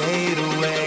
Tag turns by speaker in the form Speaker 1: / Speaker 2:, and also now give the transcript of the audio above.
Speaker 1: Fade away.